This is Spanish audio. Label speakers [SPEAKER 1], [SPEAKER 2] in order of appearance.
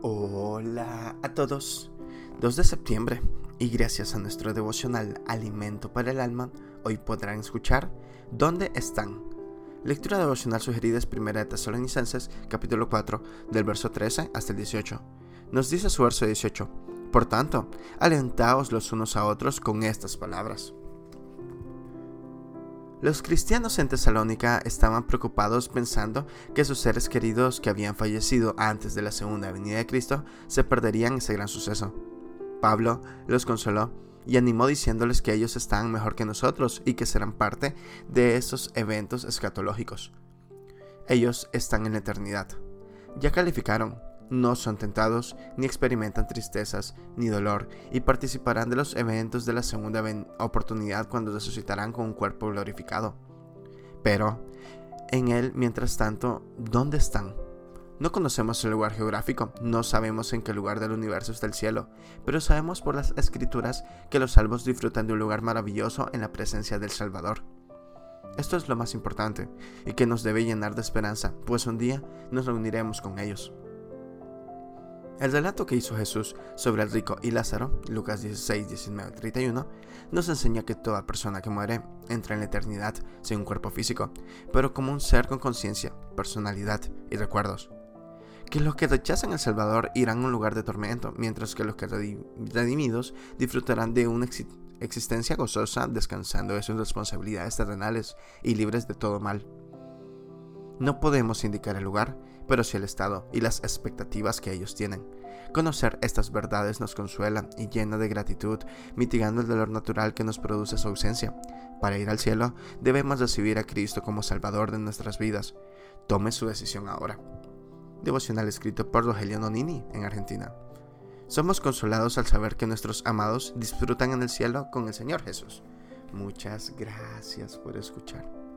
[SPEAKER 1] Hola a todos. 2 de septiembre y gracias a nuestro devocional Alimento para el Alma, hoy podrán escuchar ¿Dónde están? Lectura devocional sugerida es 1 de Tesalonicenses, capítulo 4, del verso 13 hasta el 18. Nos dice su verso 18. Por tanto, alentaos los unos a otros con estas palabras. Los cristianos en Tesalónica estaban preocupados pensando que sus seres queridos que habían fallecido antes de la segunda venida de Cristo se perderían ese gran suceso. Pablo los consoló y animó diciéndoles que ellos estaban mejor que nosotros y que serán parte de esos eventos escatológicos. Ellos están en la eternidad. Ya calificaron, no son tentados, ni experimentan tristezas, ni dolor, y participarán de los eventos de la segunda oportunidad cuando resucitarán con un cuerpo glorificado. Pero, en él, mientras tanto, ¿dónde están? No conocemos el lugar geográfico, no sabemos en qué lugar del universo está el cielo, pero sabemos por las escrituras que los salvos disfrutan de un lugar maravilloso en la presencia del Salvador. Esto es lo más importante y que nos debe llenar de esperanza, pues un día nos reuniremos con ellos. El relato que hizo Jesús sobre el rico y Lázaro, Lucas 16, 19, 31, nos enseña que toda persona que muere entra en la eternidad sin un cuerpo físico, pero como un ser con conciencia, personalidad y recuerdos. Que los que rechazan al Salvador irán a un lugar de tormento, mientras que los que redimidos disfrutarán de una existencia gozosa descansando de sus responsabilidades terrenales y libres de todo mal. No podemos indicar el lugar, pero sí el estado y las expectativas que ellos tienen. Conocer estas verdades nos consuela y llena de gratitud, mitigando el dolor natural que nos produce su ausencia. Para ir al cielo, debemos recibir a Cristo como Salvador de nuestras vidas. Tome su decisión ahora. Devocional escrito por Rogelio Nonini en Argentina. Somos consolados al saber que nuestros amados disfrutan en el cielo con el Señor Jesús. Muchas gracias por escuchar.